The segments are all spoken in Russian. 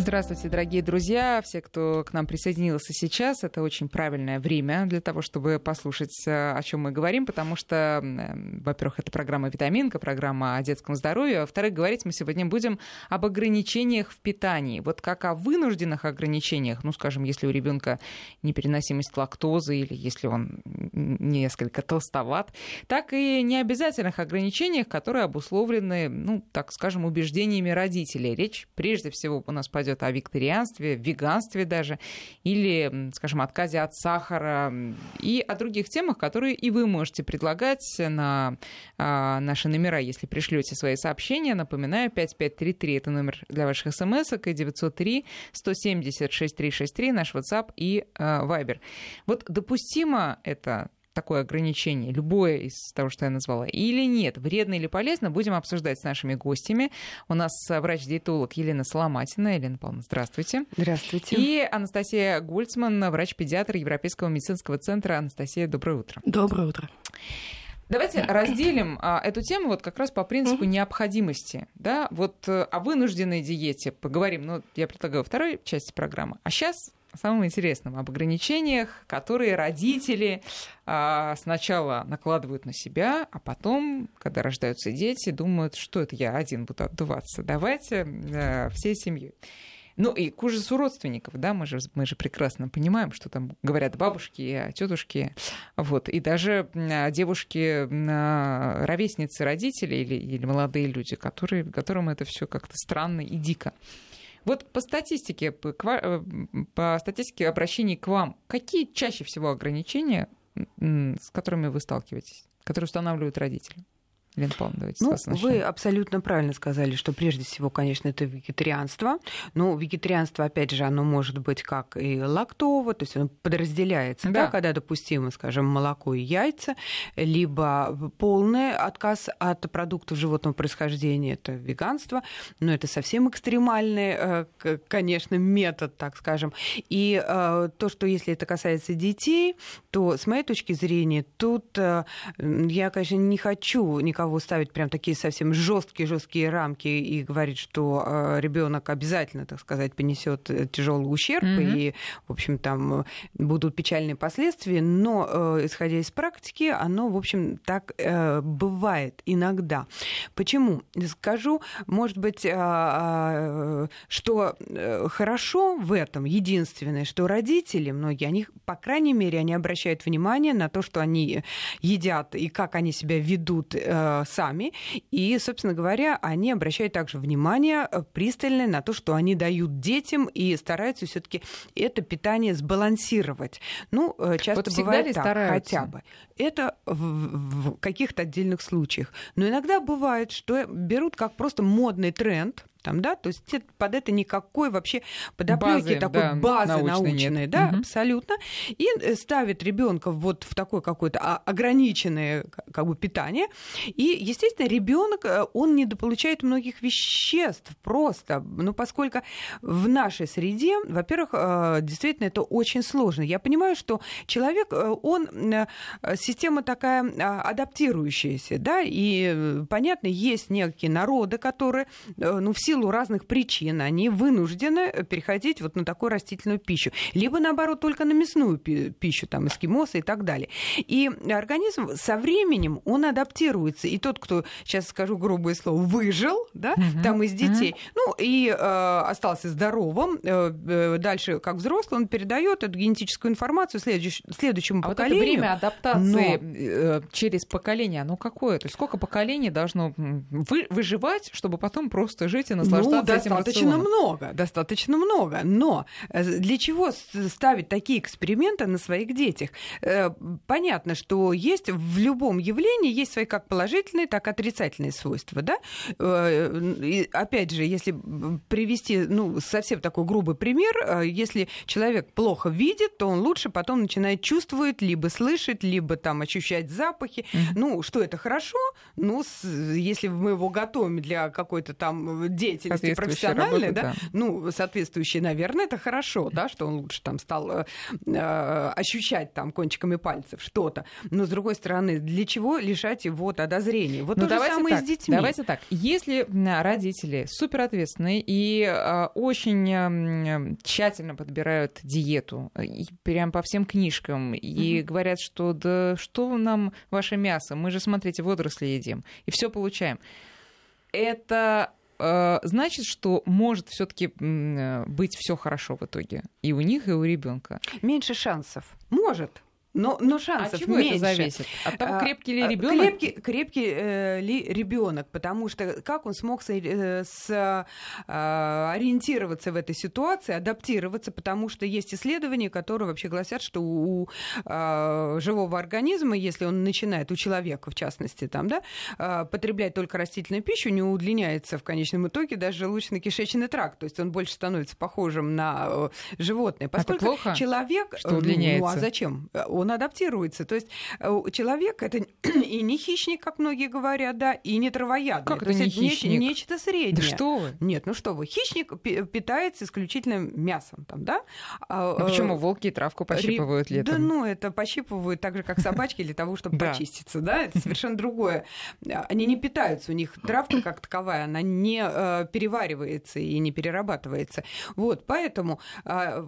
Здравствуйте, дорогие друзья, все, кто к нам присоединился сейчас. Это очень правильное время для того, чтобы послушать, э, о чем мы говорим, потому что, во-первых, это программа «Витаминка», программа о детском здоровье, а во-вторых, говорить мы сегодня будем об ограничениях в питании. Вот как о вынужденных ограничениях, ну, скажем, если у ребенка непереносимость лактозы или если он несколько толстоват, так и необязательных ограничениях, которые обусловлены, ну, так скажем, убеждениями родителей. Речь прежде всего у нас пойдет идет о викторианстве, веганстве даже, или, скажем, отказе от сахара, и о других темах, которые и вы можете предлагать на а, наши номера, если пришлете свои сообщения. Напоминаю, 5533 это номер для ваших смс и 903 170 6363 наш WhatsApp и а, Viber. Вот допустимо это такое ограничение, любое из того, что я назвала, или нет, вредно или полезно, будем обсуждать с нашими гостями. У нас врач-диетолог Елена Соломатина. Елена Павловна, здравствуйте. Здравствуйте. И Анастасия Гольцман, врач-педиатр Европейского медицинского центра. Анастасия, доброе утро. Доброе утро. Давайте разделим а, эту тему вот как раз по принципу необходимости. Да? Вот э, о вынужденной диете поговорим. Ну, я предлагаю второй части программы. А сейчас о самом интересном, об ограничениях, которые родители а, сначала накладывают на себя, а потом, когда рождаются дети, думают, что это я один буду отдуваться. Давайте а, всей семьей. Ну и к ужасу родственников, да, мы же, мы же прекрасно понимаем, что там говорят бабушки, тетушки, вот, и даже девушки, ровесницы родителей или, или молодые люди, которые, которым это все как-то странно и дико. Вот по статистике, по, э, по статистике обращений к вам, какие чаще всего ограничения, с которыми вы сталкиваетесь, которые устанавливают родители? Павловна, давайте ну, Вы абсолютно правильно сказали, что прежде всего, конечно, это вегетарианство. Но вегетарианство, опять же, оно может быть как и лактово, то есть оно подразделяется, да. Да, когда допустимо, скажем, молоко и яйца, либо полный отказ от продуктов животного происхождения, это веганство, но это совсем экстремальный, э, конечно, метод, так скажем. И э, то, что если это касается детей, то, с моей точки зрения, тут э, я, конечно, не хочу никого кого ставить прям такие совсем жесткие жесткие рамки и говорить, что э, ребенок обязательно, так сказать, понесет э, тяжелый ущерб mm-hmm. и, в общем, там будут печальные последствия, но э, исходя из практики, оно, в общем, так бывает иногда. Почему? Скажу, может быть, что хорошо в этом, единственное, что родители, многие, они, по крайней мере, они обращают внимание на то, что они едят и как они себя ведут сами. И, собственно говоря, они обращают также внимание э, пристальное на то, что они дают детям и стараются все-таки это питание сбалансировать. Ну, э, часто вот бывает так, стараются? хотя бы. Это в, в каких-то отдельных случаях. Но иногда бывает, что берут как просто модный тренд, там, да, то есть под это никакой вообще подоплеки такой да, базы научной, научной да, угу. абсолютно, и э, ставит ребенка вот в такое какое-то ограниченное как бы питание, и, естественно, ребенок э, он недополучает многих веществ просто, ну, поскольку в нашей среде, во-первых, э, действительно это очень сложно. Я понимаю, что человек, он система такая а, адаптирующаяся, да, и понятно, есть некие народы, которые, ну, все силу разных причин они вынуждены переходить вот на такую растительную пищу. Либо, наоборот, только на мясную пищу, там, эскимосы и так далее. И организм со временем, он адаптируется. И тот, кто, сейчас скажу грубое слово, выжил, да, угу. там из детей, угу. ну, и э, остался здоровым, э, э, дальше, как взрослый, он передает эту генетическую информацию следующ, следующему а поколению. Вот это время адаптации Но... Э, через поколение, оно какое? То есть сколько поколений должно вы, выживать, чтобы потом просто жить и наслаждаться ну, достаточно этим много, достаточно много. Но э, для чего ставить такие эксперименты на своих детях? Э, понятно, что есть в любом явлении есть свои как положительные, так и отрицательные свойства, да? Э, и опять же, если привести, ну, совсем такой грубый пример, если человек плохо видит, то он лучше потом начинает чувствовать, либо слышать, либо там ощущать запахи. Mm-hmm. Ну, что это хорошо? Ну, если мы его готовим для какой-то там деятельности профессиональной, да, да, ну, соответствующей, наверное, это хорошо, да, что он лучше там стал э, э, ощущать там кончиками пальцев что-то. Но, с другой стороны, для чего лишать его тогда зрения? Вот ну, то же самое так, с детьми. Давайте так. Если родители суперответственные и э, очень э, тщательно подбирают диету, и прям по всем книжкам, и mm-hmm. говорят, что да что нам ваше мясо, мы же, смотрите, водоросли едим, и все получаем. Это э, значит, что может все-таки э, быть все хорошо в итоге и у них, и у ребенка. Меньше шансов. Может. Но, но шансов От чего меньше. это зависит? От того, а, крепкий ли а, ребенок? Крепкий, крепкий э, ли ребенок, потому что как он смог с, э, с, э, ориентироваться в этой ситуации, адаптироваться, потому что есть исследования, которые вообще гласят, что у э, живого организма, если он начинает, у человека в частности, там, да, э, потреблять только растительную пищу, не удлиняется в конечном итоге даже желудочно-кишечный тракт, то есть он больше становится похожим на э, животное. Поскольку это плохо, человек... Что удлиняется? Ну, а зачем? Он адаптируется. То есть э, человек это и не хищник, как многие говорят, да, и не травоядный. Как То это есть не хищник? нечто среднее. Да что вы? Нет, ну что вы. Хищник питается исключительно мясом, там, да? А, ну, почему э, волки травку пощипывают летом? Да, ну это пощипывают так же, как собачки, для того, чтобы почиститься, да? Это совершенно другое. Они не питаются, у них травка как таковая, она не э, переваривается и не перерабатывается. Вот, поэтому а,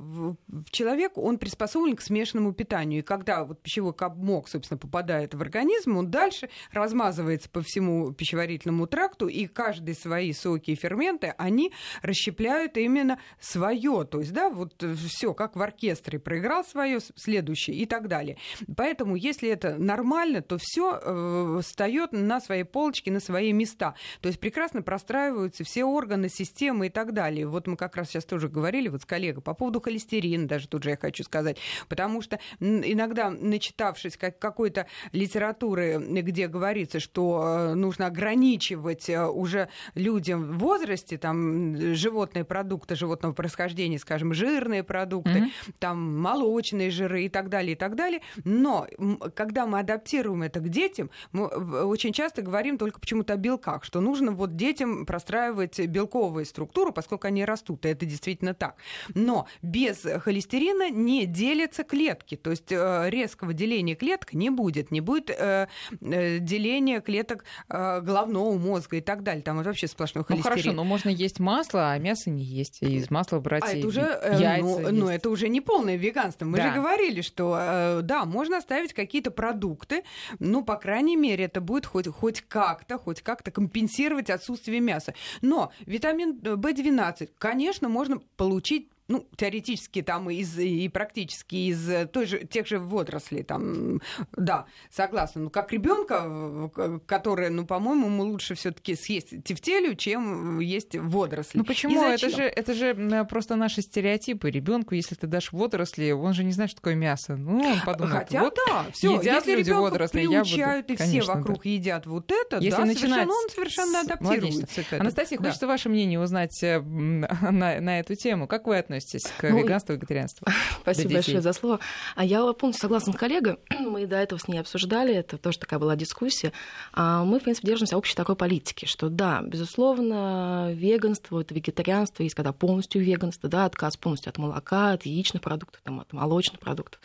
человек, он приспособлен к смешанному питанию. И когда вот пищевой комок, собственно, попадает в организм, он дальше размазывается по всему пищеварительному тракту, и каждый свои соки и ферменты, они расщепляют именно свое. То есть, да, вот все как в оркестре проиграл свое, следующее и так далее. Поэтому, если это нормально, то все э, встает на свои полочки, на свои места. То есть прекрасно простраиваются все органы, системы и так далее. Вот мы как раз сейчас тоже говорили вот с коллегой по поводу холестерина, даже тут же я хочу сказать, потому что иногда начитавшись как какой-то литературы, где говорится, что э, нужно ограничивать э, уже людям в возрасте там животные продукты животного происхождения, скажем, жирные продукты, mm-hmm. там молочные жиры и так далее, и так далее. Но когда мы адаптируем это к детям, мы очень часто говорим только почему-то о белках, что нужно вот детям простраивать белковую структуру, поскольку они растут, и это действительно так. Но без холестерина не делятся клетки, то есть э, резкого деления клеток не будет, не будет э, э, деления клеток э, головного мозга и так далее. Там вообще сплошной холестерин. Ну хорошо, но можно есть масло, а мясо не есть. И из масла брать а это уже, э, яйца ну, ну, это уже не полное веганство. Мы да. же говорили, что э, да, можно оставить какие-то продукты, ну, по крайней мере, это будет хоть, хоть как-то, хоть как-то компенсировать отсутствие мяса. Но витамин В12, конечно, можно получить ну, теоретически там из, и практически из той же, тех же водорослей, там, да, согласна. Ну, как ребенка, который, ну, по-моему, ему лучше все таки съесть тефтелю, чем есть водоросли. Ну, почему? Это же, это же просто наши стереотипы. Ребенку, если ты дашь водоросли, он же не знает, что такое мясо. Ну, он подумает, Хотя, вот, да, все, едят если люди водоросли, приучают, я буду, и все вокруг да. едят вот это, если да, начинать совершенно, он совершенно адаптируется к этому. Анастасия, да. хочется ваше мнение узнать э, на, на эту тему. Как вы относитесь к ну, веганству и вегетарианству? Спасибо большое за слово. А я полностью согласна с коллегой. Мы до этого с ней обсуждали, это тоже такая была дискуссия. А мы, в принципе, держимся общей такой политики, что да, безусловно, веганство, это вегетарианство, есть когда полностью веганство, да, отказ полностью от молока, от яичных продуктов, там, от молочных продуктов.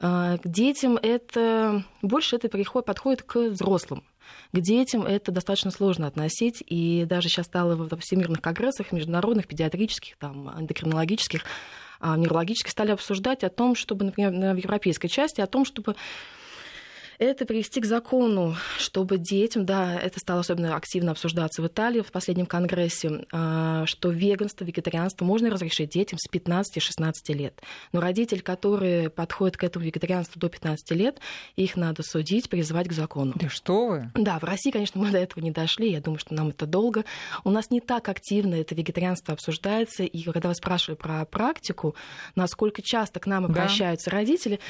А, к детям это больше это подходит к взрослым. К детям это достаточно сложно относить, и даже сейчас стало в всемирных конгрессах, международных, педиатрических, там, эндокринологических, а, неврологических стали обсуждать о том, чтобы, например, на европейской части, о том, чтобы это привести к закону, чтобы детям, да, это стало особенно активно обсуждаться в Италии в последнем конгрессе, а, что веганство, вегетарианство можно разрешить детям с 15-16 лет. Но родитель, который подходит к этому вегетарианству до 15 лет, их надо судить, призывать к закону. Да что вы? Да, в России, конечно, мы до этого не дошли, я думаю, что нам это долго. У нас не так активно это вегетарианство обсуждается, и когда вы спрашивали про практику, насколько часто к нам обращаются да. родители,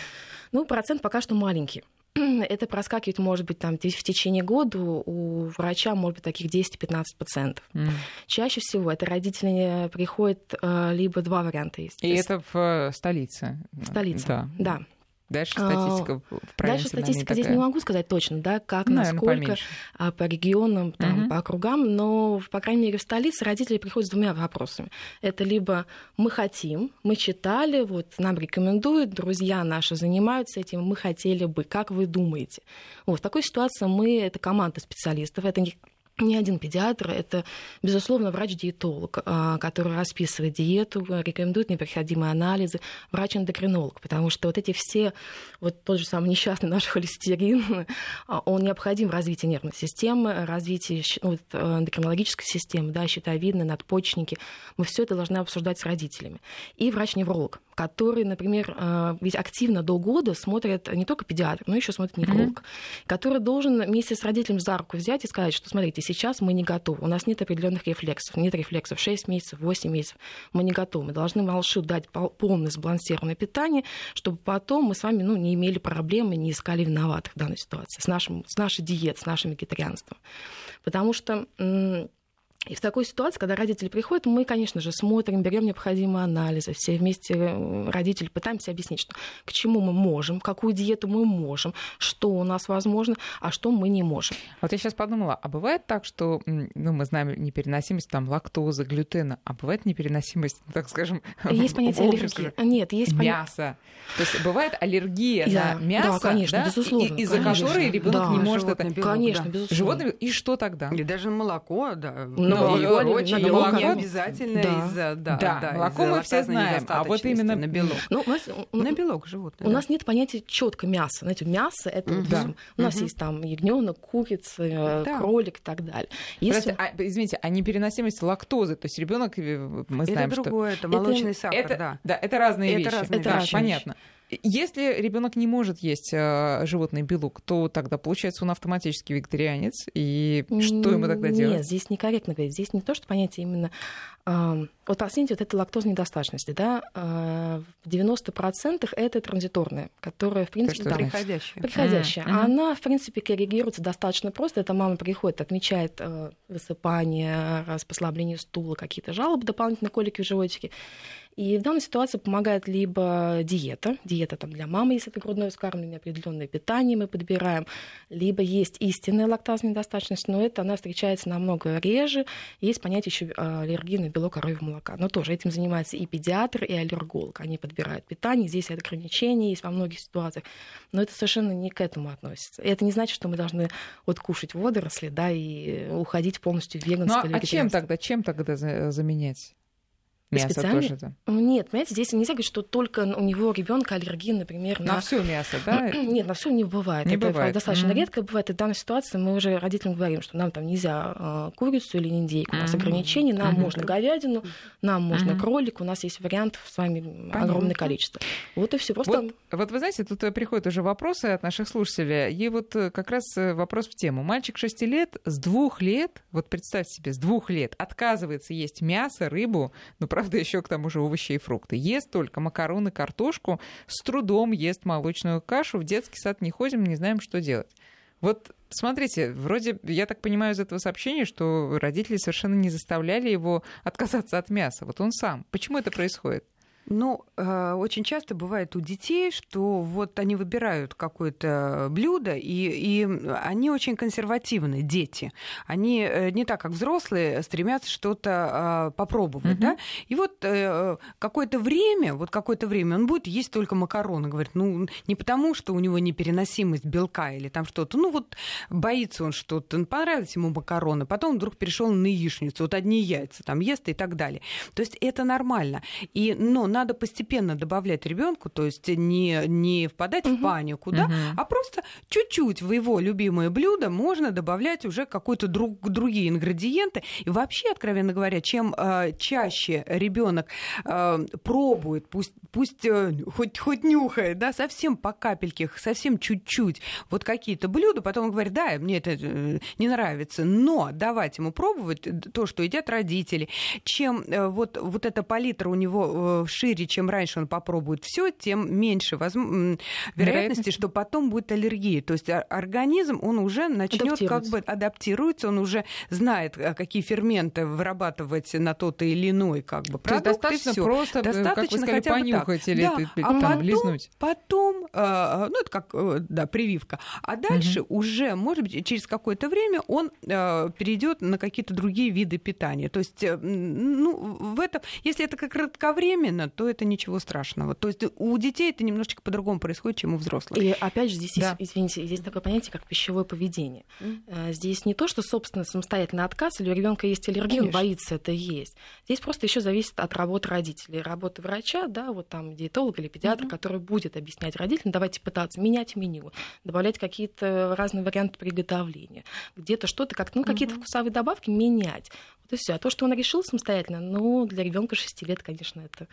ну, процент пока что маленький. это проскакивает, может быть, там, в течение года у врача, может быть, таких 10-15%. Mm. Чаще всего это родители приходят, э, либо два варианта есть. И есть... это в э, столице? В столице, да. да. Дальше статистика а, Дальше статистика здесь не могу сказать точно, да, как, ну, насколько, поменьше. А, по регионам, там, угу. по округам, но, по крайней мере, в столице родители приходят с двумя вопросами. Это либо мы хотим, мы читали, вот нам рекомендуют, друзья наши занимаются этим, мы хотели бы, как вы думаете? Вот в такой ситуации мы, это команда специалистов, это не не один педиатр, это, безусловно, врач-диетолог, а, который расписывает диету, рекомендует необходимые анализы, врач-эндокринолог, потому что вот эти все, вот тот же самый несчастный наш холестерин, а, он необходим в развитии нервной системы, развитии вот, эндокринологической системы, да, щитовидной, надпочечники. Мы все это должны обсуждать с родителями. И врач-невролог, который, например, а, ведь активно до года смотрит не только педиатр, но еще смотрит невролог, mm-hmm. который должен вместе с родителем за руку взять и сказать, что смотрите, сейчас мы не готовы, у нас нет определенных рефлексов, нет рефлексов 6 месяцев, 8 месяцев, мы не готовы, мы должны малышу дать полное сбалансированное питание, чтобы потом мы с вами ну, не имели проблемы, не искали виноватых в данной ситуации с, нашим, с нашей диетой, с нашим вегетарианством. Потому что и в такой ситуации, когда родители приходят, мы, конечно же, смотрим, берем необходимые анализы, все вместе э, родители пытаемся объяснить, что, к чему мы можем, какую диету мы можем, что у нас возможно, а что мы не можем. Вот я сейчас подумала, а бывает так, что, ну, мы знаем непереносимость там лактозы, глютена, а бывает непереносимость, так скажем, есть понятие аллергии. Нет, есть мясо. То есть бывает аллергия да, на мясо, да, конечно, да? безусловно, и, из-за которой ребенок да, не может это. Белок, конечно, да. безусловно. Животное и что тогда? И даже молоко, да. Ну, молоко, прочее, на молоко не обязательно да. из-за да, да, да, молоко мы все знаем, а вот именно на белок. Ну, у нас, на белок животное. У нас нет понятия четко мяса. Знаете, мясо это да. у нас есть там ягненок, курица, э, кролик и так далее. Если... Просто, а, извините, а непереносимость лактозы, то есть ребенок э, мы знаем, это другое, что... это молочный это, сахар, это, да. Да, это разные это вещи. Разные это вещи. понятно. Если ребенок не может есть э, животный белок, то тогда получается он автоматически вегетарианец. И что ему тогда делать? Нет, здесь некорректно говорить. Здесь не то, что понятие именно... Э, вот оцените вот этой лактозной недостаточности. Да? Э, в 90% это транзиторная, которая, в принципе... То, да, приходящая. Приходящая. Mm-hmm. Она, в принципе, коррегируется достаточно просто. Эта мама приходит, отмечает э, высыпание, послабление стула, какие-то жалобы, дополнительные колики в животике. И в данной ситуации помогает либо диета, диета там для мамы, если это грудное вскармливание, определенное питание мы подбираем, либо есть истинная лактазная недостаточность, но это она встречается намного реже. Есть понятие еще а, аллергии на белок коровьего молока. Но тоже этим занимается и педиатр, и аллерголог. Они подбирают питание, здесь это ограничения есть во многих ситуациях, но это совершенно не к этому относится. И это не значит, что мы должны вот кушать водоросли, да, и уходить полностью в веганство. Ну, а чем тогда, чем тогда заменять? Мясо специально? тоже, да? Нет, понимаете, здесь нельзя говорить, что только у него ребенка аллергия, например, на... На все мясо, да? Нет, на все не бывает. Не Это бывает. достаточно mm-hmm. редко бывает. И в данной ситуации мы уже родителям говорим, что нам там нельзя э, курицу или индейку. У нас mm-hmm. ограничения, нам mm-hmm. можно говядину, нам можно mm-hmm. кролик, у нас есть вариантов с вами Понятно. огромное количество. Вот и все. Просто... Вот, вот вы знаете, тут э, приходят уже вопросы от наших слушателей. И вот э, как раз вопрос в тему. Мальчик 6 лет, с двух лет, вот представьте себе, с двух лет отказывается есть мясо, рыбу, но правда еще к тому же овощи и фрукты. Ест только макароны, картошку, с трудом ест молочную кашу, в детский сад не ходим, не знаем, что делать. Вот смотрите, вроде, я так понимаю из этого сообщения, что родители совершенно не заставляли его отказаться от мяса. Вот он сам. Почему это происходит? Ну, э, очень часто бывает у детей, что вот они выбирают какое-то блюдо, и, и они очень консервативны, дети. Они э, не так, как взрослые, стремятся что-то э, попробовать, mm-hmm. да? И вот какое-то время, вот какое-то время он будет есть только макароны, говорит, ну, не потому, что у него непереносимость белка или там что-то, ну, вот боится он что-то, понравились ему макароны, потом вдруг перешел на яичницу, вот одни яйца там ест и так далее. То есть это нормально. И, но надо постепенно добавлять ребенку, то есть не, не впадать угу. в панику, да, угу. а просто чуть-чуть в его любимое блюдо можно добавлять уже какой-то друг, другие ингредиенты. И вообще, откровенно говоря, чем э, чаще ребенок э, пробует, пусть, пусть э, хоть, хоть нюхает, да, совсем по капельке, совсем чуть-чуть вот какие-то блюда, потом он говорит, да, мне это э, не нравится, но давать ему пробовать то, что едят родители, чем э, вот, вот эта палитра у него шире чем раньше он попробует все, тем меньше возможно, вероятности, что потом будет аллергия. То есть организм, он уже начнет как бы адаптируется, он уже знает, а, какие ферменты вырабатывать на тот или иной как бы продукт. То есть достаточно просто, достаточно как вы сказали, понюхать или да. ты, а там, потом, лизнуть. Потом, э, ну это как, э, да, прививка. А дальше угу. уже, может быть, через какое-то время он э, перейдет на какие-то другие виды питания. То есть, ну, в этом, если это как кратковременно, то это ничего страшного. То есть у детей это немножечко по-другому происходит, чем у взрослых. И опять же, здесь да. есть, извините, есть такое понятие, как пищевое поведение. Mm. Здесь не то, что, собственно, самостоятельный отказ, или у ребенка есть аллергия, он боится это есть. Здесь просто еще зависит от работы родителей, работы врача, да, вот там диетолог или педиатр, mm-hmm. который будет объяснять родителям, давайте пытаться менять меню, добавлять какие-то разные варианты приготовления, где-то что-то, как, ну, какие-то mm-hmm. вкусовые добавки менять. Вот и все. А то, что он решил самостоятельно, ну, для ребенка 6 лет, конечно, это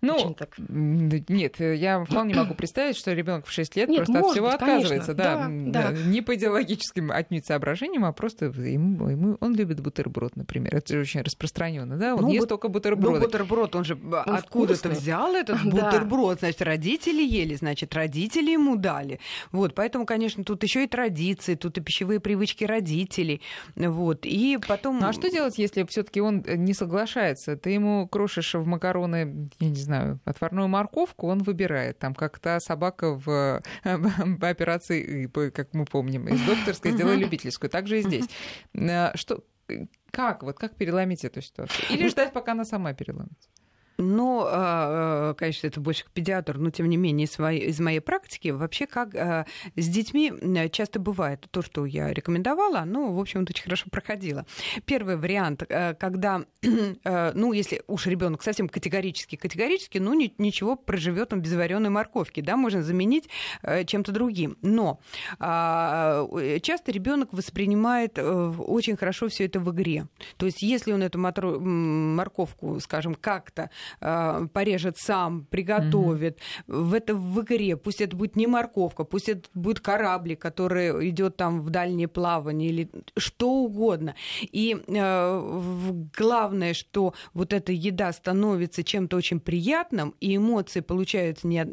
ну, очень так. Нет, я вполне могу представить, что ребенок в 6 лет нет, просто от всего быть, отказывается. Да, да, да. Не по идеологическим отнюдь соображениям, а просто ему, ему, он любит бутерброд, например. Это же очень распространенно, да? Он ну, ест бут... только бутерброд. Ну, бутерброд, он же он откуда-то взял этот бутерброд. Значит, родители ели, значит, родители ему дали. Вот, поэтому, конечно, тут еще и традиции, тут и пищевые привычки родителей. Вот, и потом... Ну, а что делать, если все-таки он э, не соглашается, ты ему крошишь в макароны, я не знаю, отварную морковку, он выбирает. Там как то собака в, по операции, как мы помним, из докторской сделала любительскую. Так же и здесь. Э, что, как, вот как переломить эту ситуацию? Или ждать, пока она сама переломится? Но, а, а, конечно, это больше к педиатру, но тем не менее из моей, практики вообще как а, с детьми часто бывает то, что я рекомендовала, ну, в общем-то, очень хорошо проходило. Первый вариант, когда, ну, если уж ребенок совсем категорически, категорически, ну, ничего, проживет он без вареной морковки, да, можно заменить чем-то другим. Но часто ребенок воспринимает э, очень хорошо все это в игре. То есть, если он эту морковку, скажем, как-то э, порежет сам, приготовит. Mm-hmm. В это в игре. Пусть это будет не морковка, пусть это будет кораблик, который идет там в дальнее плавание или что угодно. И э, главное, что вот эта еда становится чем-то очень приятным, и эмоции получаются не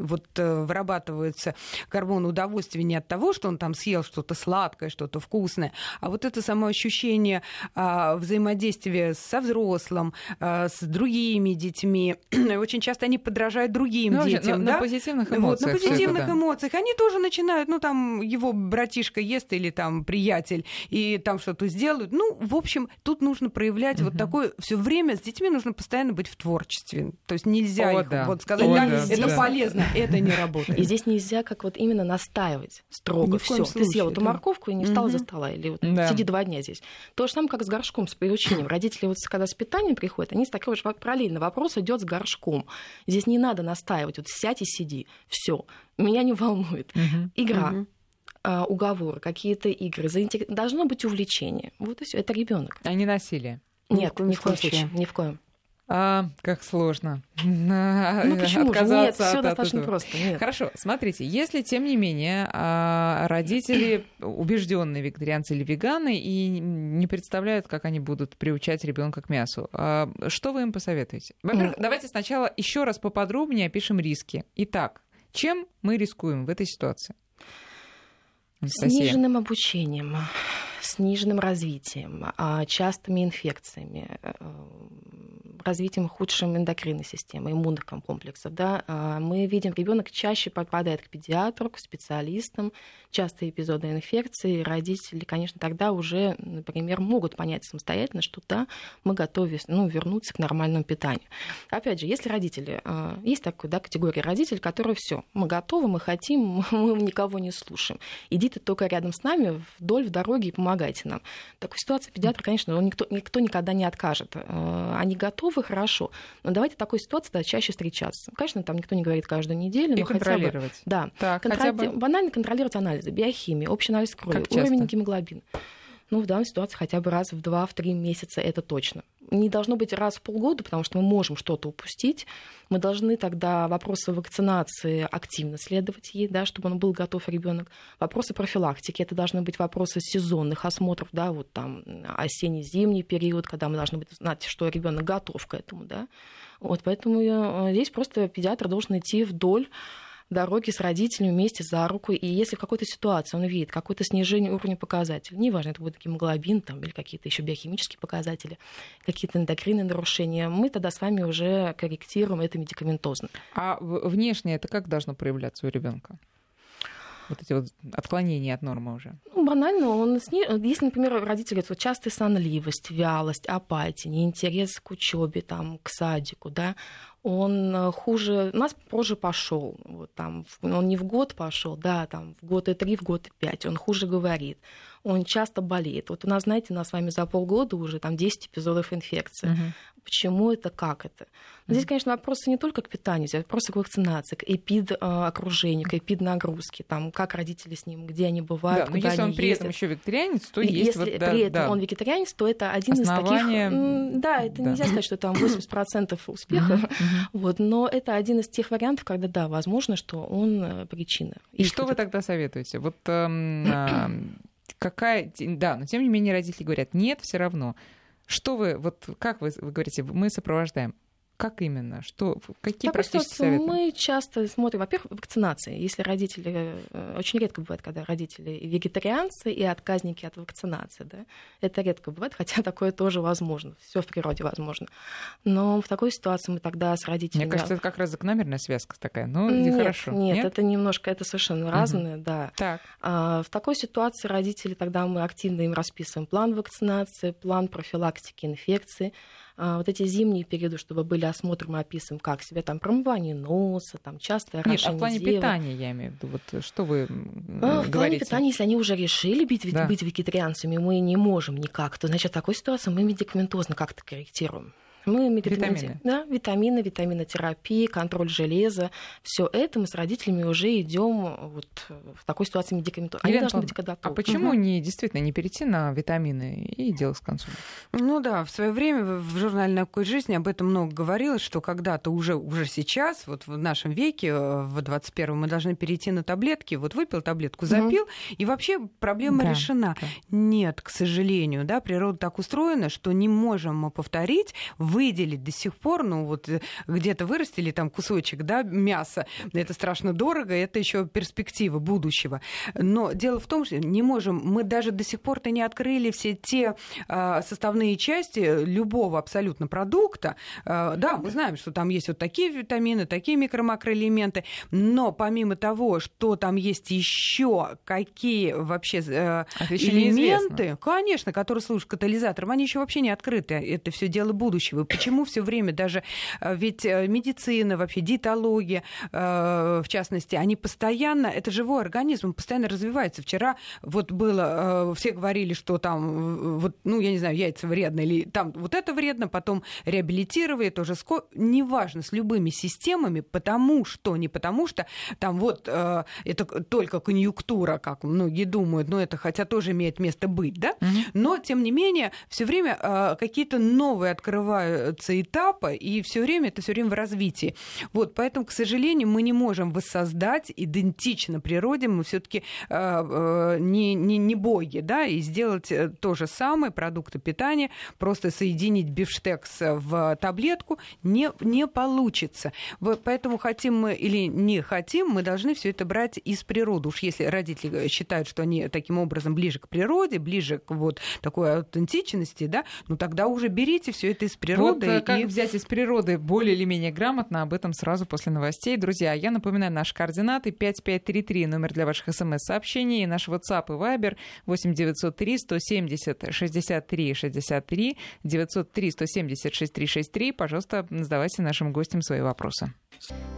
вот э, вырабатываются гормон удовольствия не от того, что он там съел что-то сладкое, что-то вкусное, а вот это самоощущение э, взаимодействия со взрослым, э, с другими другими детьми. Очень часто они подражают другим ну, детям. На, да? на позитивных эмоциях. Вот, на позитивных это, эмоциях. Они тоже начинают, ну, там, его братишка ест или там приятель, и там что-то сделают. Ну, в общем, тут нужно проявлять угу. вот такое все время. С детьми нужно постоянно быть в творчестве. То есть нельзя О, их да. вот сказать, О, да, да, это да. полезно, это не работает. И здесь нельзя как вот именно настаивать строго. Все, ты съел эту морковку и не встал за стола. Или вот сиди два дня здесь. То же самое, как с горшком, с приучением. Родители вот когда с питанием приходят, они с такой же параллельно. Вопрос идет с горшком. Здесь не надо настаивать, вот сядь и сиди. Все. Меня не волнует. Угу. Игра. Угу уговоры, какие-то игры, должно быть увлечение. Вот и все. Это ребенок. А не насилие. Нет, ни в коем случае. Ни в коем. А, как сложно. Ну почему Отказаться Нет, все достаточно этого. просто. Нет. Хорошо, смотрите, если, тем не менее, а, родители убежденные вегетарианцы или веганы и не представляют, как они будут приучать ребенка к мясу, а, что вы им посоветуете? Во-первых, давайте сначала еще раз поподробнее опишем риски. Итак, чем мы рискуем в этой ситуации? Сниженным обучением, сниженным развитием, а, частыми инфекциями, э, развитием худшим эндокринной системы, иммунных комплексов. Да, а, мы видим, ребенок чаще попадает к педиатру, к специалистам, частые эпизоды инфекции. Родители, конечно, тогда уже, например, могут понять самостоятельно, что да, мы готовы ну, вернуться к нормальному питанию. Опять же, если родители, а, есть такая да, категория родителей, которые все, мы готовы, мы хотим, мы никого не слушаем. Идите только рядом с нами вдоль в дороге и помогайте нам. В такой ситуации педиатр, конечно, никто, никто никогда не откажет. А, они готовы готовы, хорошо. Но давайте такой ситуации да, чаще встречаться. Конечно, там никто не говорит каждую неделю, и но контролировать. Хотя бы, да. Так, контроли... хотя бы... Банально контролировать анализы, биохимии, общий анализ крови, уровень гемоглобина. Ну, в данной ситуации хотя бы раз в два-три месяца это точно. Не должно быть раз в полгода, потому что мы можем что-то упустить. Мы должны тогда вопросы вакцинации активно следовать ей, да, чтобы он был готов ребенок. Вопросы профилактики, это должны быть вопросы сезонных осмотров, да, вот там осенне-зимний период, когда мы должны быть знать, что ребенок готов к этому, да. Вот, поэтому э, здесь просто педиатр должен идти вдоль дороги с родителями вместе за руку, и если в какой-то ситуации он видит какое-то снижение уровня показателей, неважно, это будет гемоглобин там, или какие-то еще биохимические показатели, какие-то эндокринные нарушения, мы тогда с вами уже корректируем это медикаментозно. А внешне это как должно проявляться у ребенка? Вот эти вот отклонения от нормы уже? Ну, банально, он сни... если, например, родители говорят, вот частая сонливость, вялость, апатия, неинтерес к учебе, там, к садику, да, он э, хуже, у нас позже пошел, вот там, он не в год пошел, да, там в год и три, в год и пять, он хуже говорит, он часто болеет. Вот у нас, знаете, у нас с вами за полгода уже там 10 эпизодов инфекции. Угу. Почему это, как это? Но здесь, конечно, вопросы не только к питанию, здесь вопросы к вакцинации, к эпид-окружению, к эпид-нагрузке, там, как родители с ним, где они бывают, да, куда если они он при ездят. этом еще вегетарианец, то есть Если вот, да, при этом да. он вегетарианец, то это один Основание... из таких... Да, это да. нельзя сказать, что там 80% успеха, вот, но это один из тех вариантов, когда, да, возможно, что он э, причина. И, И что вы тогда советуете? Вот эм, какая... Да, но тем не менее родители говорят, нет, все равно. Что вы, вот как вы, вы говорите, мы сопровождаем. Как именно? Что, какие так, практические советы? Мы часто смотрим, во-первых, вакцинации. Если родители, э, очень редко бывает, когда родители вегетарианцы и отказники от вакцинации, да, это редко бывает, хотя такое тоже возможно, все в природе возможно. Но в такой ситуации мы тогда с родителями... Мне кажется, это как раз закономерная связка такая, ну, нет, хорошо. Нет, нет, это немножко, это совершенно разное, угу. да. Так. А, в такой ситуации родители, тогда мы активно им расписываем план вакцинации, план профилактики инфекции, вот эти зимние периоды, чтобы были осмотры, мы описываем, как себя там промывание носа, там частое Нет, а в плане девы. питания я имею в виду, вот что вы а, говорите? В плане питания, если они уже решили быть, да. быть вегетарианцами, мы не можем никак, то значит в такой ситуации мы медикаментозно как-то корректируем. Мы витамины. Да, витамины, витаминотерапия, контроль железа. Все это мы с родителями уже идем вот в такой ситуации медикаментозно. Они должны быть когда А почему угу. не действительно не перейти на витамины и дело с концом? Ну да, в свое время в журнале «Наука жизни» об этом много говорилось, что когда-то уже, уже сейчас, вот в нашем веке, э, в 21-м, мы должны перейти на таблетки. Вот выпил таблетку, запил, угу. и вообще проблема да, решена. Да. Нет, к сожалению, да, природа так устроена, что не можем мы повторить выделить до сих пор, ну вот э, где-то вырастили там кусочек, да, мяса, это страшно дорого, это еще перспектива будущего. Но дело в том, что не можем, мы даже до сих пор-то не открыли все те э, составные части любого абсолютно продукта. Э, да, мы знаем, что там есть вот такие витамины, такие микро-макроэлементы, но помимо того, что там есть еще какие вообще э, элементы, конечно, которые служат катализатором, они еще вообще не открыты. Это все дело будущего почему все время даже э, ведь э, медицина, вообще диетология, э, в частности, они постоянно, это живой организм, он постоянно развивается. Вчера вот было, все говорили, что там, вот, ну, я не знаю, яйца вредно, или там вот это вредно, потом реабилитировали, тоже ско... неважно, с любыми системами, потому что, не потому что там вот это только конъюнктура, как многие думают, но это хотя тоже имеет место быть, да, но тем не менее все время какие-то новые открывают развиваются этапы, и все время это все время в развитии. Вот, поэтому, к сожалению, мы не можем воссоздать идентично природе, мы все-таки э, э, не, не, не боги, да, и сделать э, то же самое, продукты питания, просто соединить бифштекс в таблетку не, не получится. Поэтому хотим мы или не хотим, мы должны все это брать из природы. Уж если родители считают, что они таким образом ближе к природе, ближе к вот такой аутентичности, да, ну тогда уже берите все это из природы природы. Вот как и... взять из природы более или менее грамотно, об этом сразу после новостей. Друзья, я напоминаю наши координаты 5533, номер для ваших смс-сообщений, наш WhatsApp и Viber 8903 170 63 63 903 170 6363. Пожалуйста, задавайте нашим гостям свои вопросы.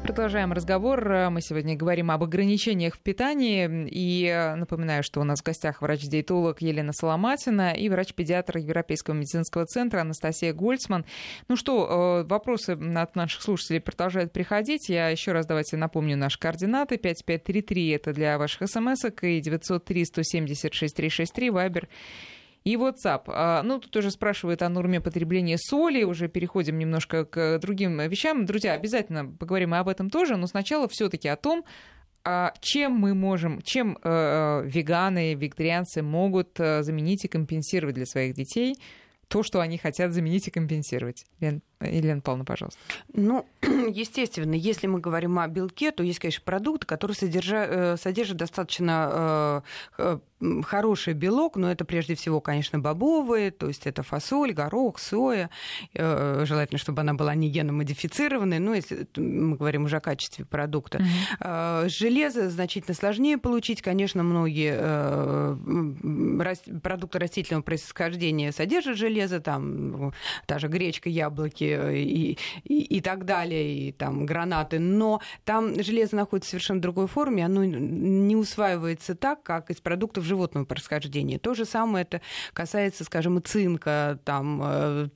Продолжаем разговор. Мы сегодня говорим об ограничениях в питании. И напоминаю, что у нас в гостях врач-диетолог Елена Соломатина и врач-педиатр Европейского медицинского центра Анастасия Гольцман. Ну что, э, вопросы от наших слушателей продолжают приходить. Я еще раз давайте напомню наши координаты. 5533 это для ваших смс и 903 176 363 Вайбер и WhatsApp. А, ну, тут уже спрашивают о норме потребления соли, уже переходим немножко к другим вещам. Друзья, обязательно поговорим об этом тоже, но сначала все таки о том, а чем мы можем, чем э, веганы, вегетарианцы могут э, заменить и компенсировать для своих детей то, что они хотят заменить и компенсировать? Лен, Елена Павловна, пожалуйста. Ну, естественно, если мы говорим о белке, то есть, конечно, продукты, которые содержа, э, содержат достаточно э, хороший белок, но это прежде всего, конечно, бобовые, то есть это фасоль, горох, соя. Э, желательно, чтобы она была не геномодифицированной, но если мы говорим уже о качестве продукта. Mm-hmm. Железо значительно сложнее получить. Конечно, многие продукты растительного происхождения содержат железо, там ну, та же гречка, яблоки, и, и, и так далее, и там гранаты, но там железо находится в совершенно другой форме, оно не усваивается так, как из продуктов животного происхождения. То же самое это касается, скажем, и цинка, там, э,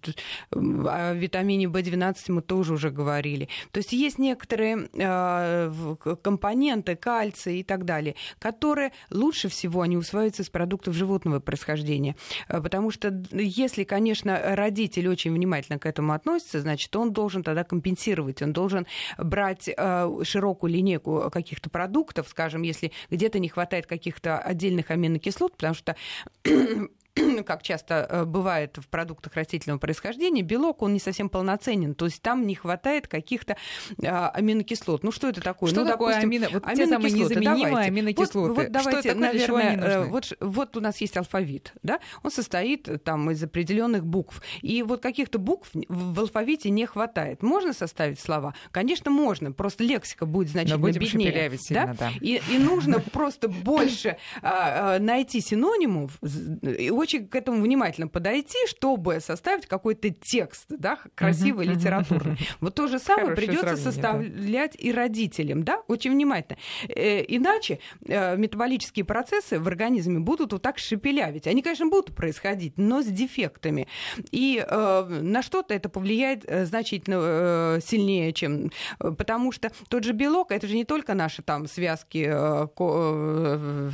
о витамине В12 мы тоже уже говорили. То есть есть некоторые э, компоненты, кальция и так далее, которые лучше всего они усваиваются из продуктов животного происхождения. Э, потому что если, конечно, родитель очень внимательно к этому относится, относится, значит, он должен тогда компенсировать, он должен брать э, широкую линейку каких-то продуктов, скажем, если где-то не хватает каких-то отдельных аминокислот, потому что как часто э, бывает в продуктах растительного происхождения, белок, он не совсем полноценен. То есть там не хватает каких-то а, аминокислот. Ну, что это такое? Что ну, такое допустим, амино... вот те самые давайте. аминокислоты? Вот, вот давайте, что наверное, э, вот, вот у нас есть алфавит, да? Он состоит э, там из определенных букв. И вот каких-то букв в алфавите не хватает. Можно составить слова? Конечно, можно. Просто лексика будет значительно беднее. Сильно, да? Да. И, и нужно просто больше а, а, найти синонимов. И очень к этому внимательно подойти, чтобы составить какой-то текст, да, красивый, uh-huh, литературный. Uh-huh. Вот то же самое придется составлять да. и родителям, да, очень внимательно. Э, иначе э, метаболические процессы в организме будут вот так шепелявить. Они, конечно, будут происходить, но с дефектами. И э, на что-то это повлияет значительно сильнее, чем... Потому что тот же белок, это же не только наши там связки,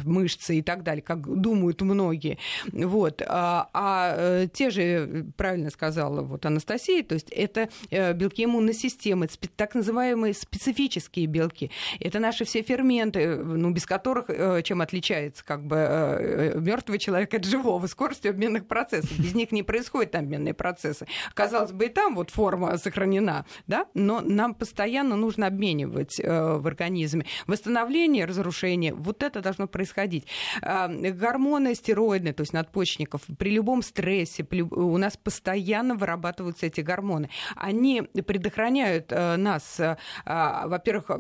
мышцы и так далее, как думают многие. Вот вот. А, а э, те же, правильно сказала вот Анастасия, то есть это э, белки иммунной системы, так называемые специфические белки. Это наши все ферменты, ну, без которых э, чем отличается как бы мертвый человек от живого, скоростью обменных процессов. Без них не происходят обменные процессы. Казалось бы, и там вот форма сохранена, да, но нам постоянно нужно обменивать в организме. Восстановление, разрушение, вот это должно происходить. Гормоны стероидные, то есть надпочечные кишечников, при любом стрессе у нас постоянно вырабатываются эти гормоны. Они предохраняют э, нас, э, а, во-первых,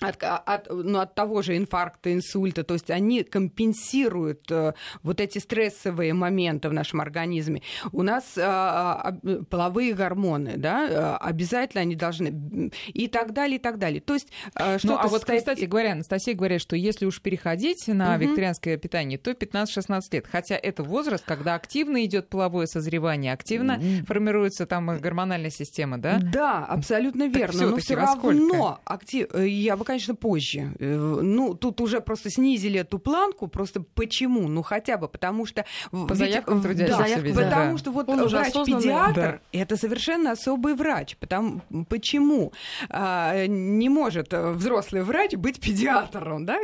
от, от, ну, от того же инфаркта, инсульта, то есть они компенсируют э, вот эти стрессовые моменты в нашем организме. У нас э, э, половые гормоны, да, обязательно они должны, и так далее, и так далее. То есть э, что Ну, а вот, стоит... кстати говоря, Анастасия говорит, что если уж переходить на угу. вегетарианское питание, то 15-16 лет, хотя это возраст, когда активно идет половое созревание, активно угу. формируется там гормональная система, да? Да, абсолютно верно, но все равно актив... я бы конечно, позже. Э, ну, тут уже просто снизили эту планку. Просто почему? Ну, хотя бы потому что... По заявкам трудящихся, да, видимо, Потому да. что вот врач-педиатр да. — это совершенно особый врач. Потому, почему а, не может взрослый врач быть педиатром? Да?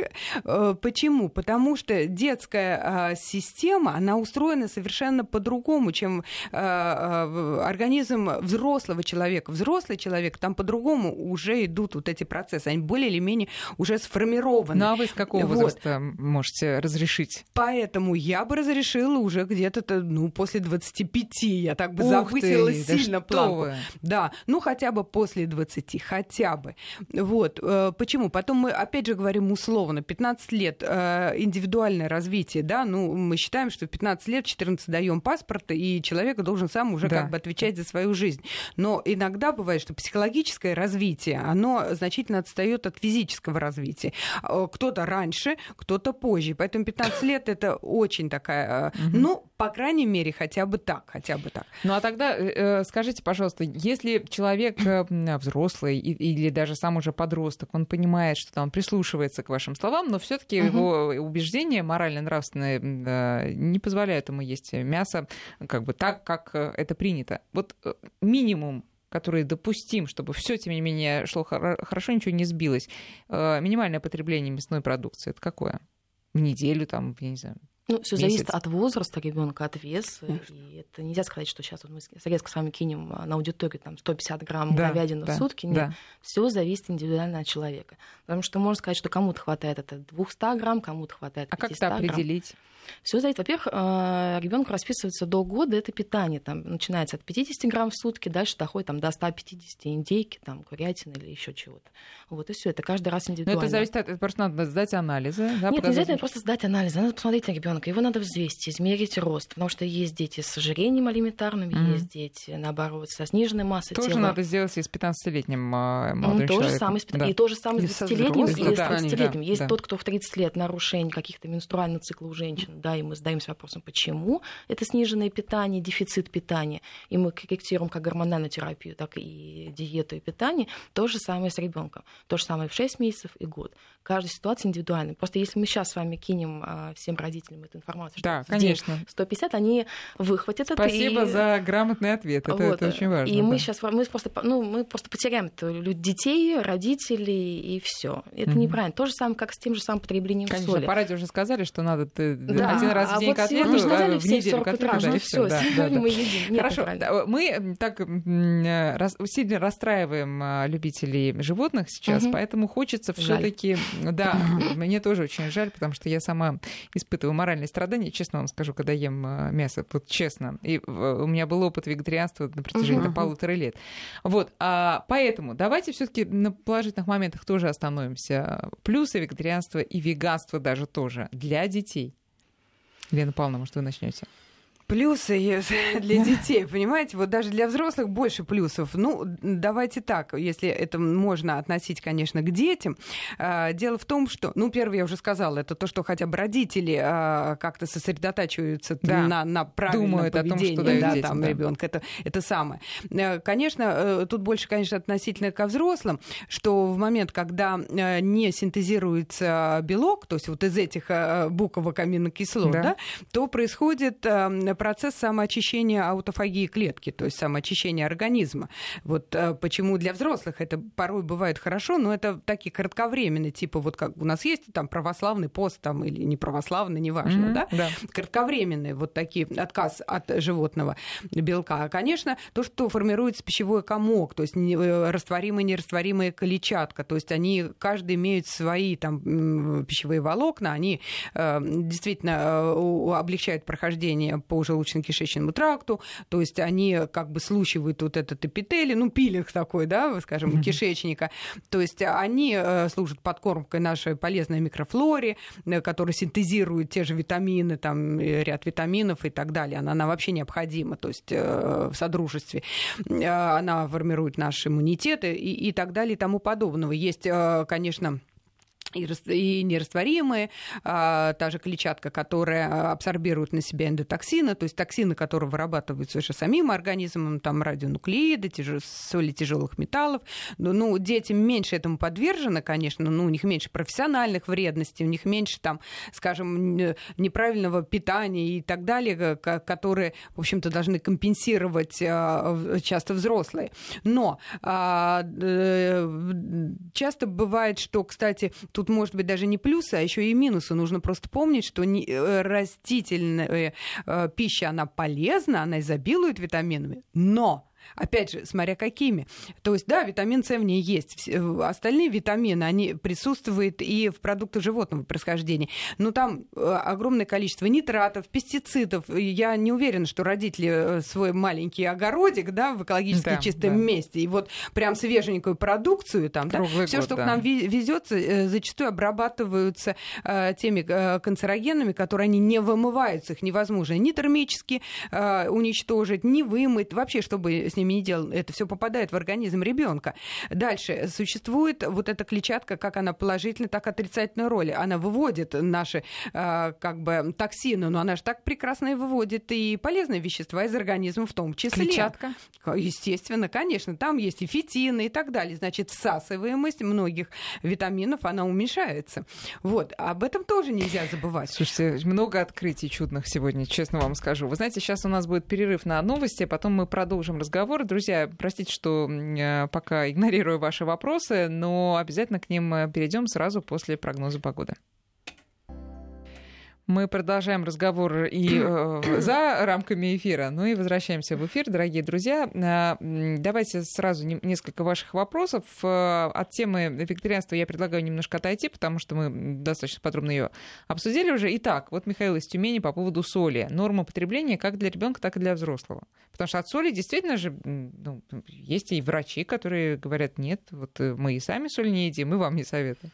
Э, почему? Потому что детская а, система, она устроена совершенно по-другому, чем а, организм взрослого человека. Взрослый человек, там по-другому уже идут вот эти процессы. Они более или менее уже сформированы. Ну а вы с какого вот. возраста можете разрешить? Поэтому я бы разрешила уже где-то ну, после 25. Я так бы Ух завысила ты, сильно да планку. Вы. Да, ну хотя бы после 20, хотя бы. Вот. Э, почему? Потом мы опять же говорим условно, 15 лет э, индивидуальное развитие, да, ну мы считаем, что в 15 лет, 14 даем паспорт, и человек должен сам уже да. как бы отвечать за свою жизнь. Но иногда бывает, что психологическое развитие, оно значительно отстает от физического развития. Кто-то раньше, кто-то позже. Поэтому 15 лет это очень такая, ну, по крайней мере, хотя бы так, хотя бы так. Ну а тогда скажите, пожалуйста, если человек взрослый или даже сам уже подросток, он понимает, что там прислушивается к вашим словам, но все-таки угу. его убеждения морально-нравственные не позволяют ему есть мясо как бы так, как это принято. Вот минимум который допустим, чтобы все, тем не менее, шло хорошо, ничего не сбилось. Э, минимальное потребление мясной продукции это какое? В неделю, там, я не знаю, ну, все зависит от возраста ребенка, от веса. И это нельзя сказать, что сейчас вот мы резко с вами кинем на аудиторию там 150 грамм да, говядины да, в сутки. Нет, да. все зависит индивидуально от человека. Потому что можно сказать, что кому-то хватает это 200 грамм, кому-то хватает 500 А как это определить? Грамм. Все зависит. Во-первых, э, ребенку расписывается до года это питание. Там начинается от 50 грамм в сутки, дальше доходит там, до 150 индейки, там, курятины или еще чего-то. Вот и все. Это каждый раз индивидуально. Но это зависит от просто надо сдать анализы. Да, Нет, не обязательно просто сдать анализы. Надо посмотреть на ребенка. Его надо взвесить, измерить рост. Потому что есть дети с ожирением алиментарным, mm-hmm. есть дети, наоборот, со сниженной массой Тоже тела. надо сделать и с 15-летним а, молодым то человеком. Же самое, да. И то же самое и с 20-летним, и с 30-летним. Да, есть да. тот, кто в 30 лет нарушение каких-то менструальных циклов у женщин, да, и мы задаемся вопросом, почему это сниженное питание, дефицит питания, и мы корректируем как гормональную терапию, так и диету и питание, то же самое с ребенком. То же самое в 6 месяцев и год. Каждая ситуация индивидуальна. Просто если мы сейчас с вами кинем а, всем родителям эту информацию, что да, конечно. 150, они выхватят Спасибо это. Спасибо и... за грамотный ответ. Это, вот. это очень важно. И да. мы сейчас мы просто, ну, мы просто потеряем детей, родителей и все. Это mm-hmm. неправильно. То же самое, как с тем же самым потреблением Конечно, соли. по радио уже сказали, что надо да. один раз в а день вот котлету, мы сказали в неделю котлету, да, и все. Да, да, да. мы едим. Нет, Хорошо, мы так сильно расстраиваем а, любителей животных сейчас, угу. поэтому хочется все-таки, да, мне тоже очень жаль, потому что я сама испытываю моральные страдания, честно вам скажу, когда ем а, мясо, вот честно. И у меня был опыт вегетарианства на протяжении угу. полутора лет. Вот, а, поэтому давайте все-таки на положительных моментах тоже остановимся. Плюсы вегетарианства и веганства даже тоже для детей. Лена Павловна, может, вы начнете? Плюсы для детей, понимаете, вот даже для взрослых больше плюсов. Ну, давайте так, если это можно относить, конечно, к детям. А, дело в том, что, ну, первое, я уже сказала, это то, что хотя бы родители а, как-то сосредотачиваются да. на, на правильном Думают поведении, том, что да, детям, там, да. ребенка. Это, это самое. Э, конечно, э, тут больше, конечно, относительно ко взрослым, что в момент, когда э, не синтезируется белок, то есть вот из этих буквок аминокислот, да. Да, то происходит процесс самоочищения аутофагии клетки, то есть самоочищения организма. Вот э, почему для взрослых это порой бывает хорошо, но это такие кратковременные, типа вот как у нас есть там православный пост там или не православный, неважно, mm-hmm, да? да? Кратковременные вот такие отказ от животного белка. А, конечно, то, что формируется пищевой комок, то есть э, растворимая, нерастворимая клетчатка, то есть они каждый имеют свои там пищевые волокна, они э, действительно э, облегчают прохождение по желудочно-кишечному тракту, то есть они как бы слущивают вот этот эпителий, ну, пилинг такой, да, скажем, кишечника, то есть они э, служат подкормкой нашей полезной микрофлоре, э, которая синтезирует те же витамины, там ряд витаминов и так далее, она, она вообще необходима, то есть э, в содружестве, она формирует наш иммунитет и, и так далее и тому подобного. Есть, конечно, и нерастворимые, а, та же клетчатка, которая абсорбирует на себя эндотоксины, то есть токсины, которые вырабатываются уже самим организмом, там радионуклеиды, тяж... соли тяжелых металлов. Ну, ну, детям меньше этому подвержены, конечно, но у них меньше профессиональных вредностей, у них меньше, там, скажем, неправильного питания и так далее, которые, в общем-то, должны компенсировать а, часто взрослые. Но а, э, часто бывает, что, кстати, тут тут может быть даже не плюсы, а еще и минусы. Нужно просто помнить, что э, растительная э, пища, она полезна, она изобилует витаминами, но Опять же, смотря какими. То есть, да, витамин С в ней есть. Э, остальные витамины, они присутствуют и в продуктах животного происхождения. Но там э, огромное количество нитратов, пестицидов. Я не уверена, что родители э, свой маленький огородик, да, в экологически да, чистом да. месте, и вот прям свеженькую продукцию там, да, все, что да. к нам везется, зачастую обрабатываются теми канцерогенами, которые они не вымываются, их невозможно ни термически уничтожить, ни вымыть, вообще, чтобы с ними не делал, это все попадает в организм ребенка. Дальше существует вот эта клетчатка, как она положительная, так отрицательная роль. Она выводит наши э, как бы токсины, но она же так прекрасно и выводит и полезные вещества из организма в том числе. Клетчатка? Естественно, конечно. Там есть и фитины и так далее. Значит, всасываемость многих витаминов, она уменьшается. Вот. Об этом тоже нельзя забывать. Слушайте, много открытий чудных сегодня, честно вам скажу. Вы знаете, сейчас у нас будет перерыв на новости, а потом мы продолжим разговор. Друзья, простите, что э, пока игнорирую ваши вопросы, но обязательно к ним э, перейдем сразу после прогноза погоды. Мы продолжаем разговор и э, за рамками эфира, ну и возвращаемся в эфир, дорогие друзья. Э, давайте сразу не, несколько ваших вопросов. Э, от темы вегетарианства я предлагаю немножко отойти, потому что мы достаточно подробно ее обсудили уже. Итак, вот Михаил из Тюмени по поводу соли. Норма потребления как для ребенка, так и для взрослого. Потому что от соли действительно же ну, есть и врачи, которые говорят, нет, вот э, мы и сами соль не едим, мы вам не советуем.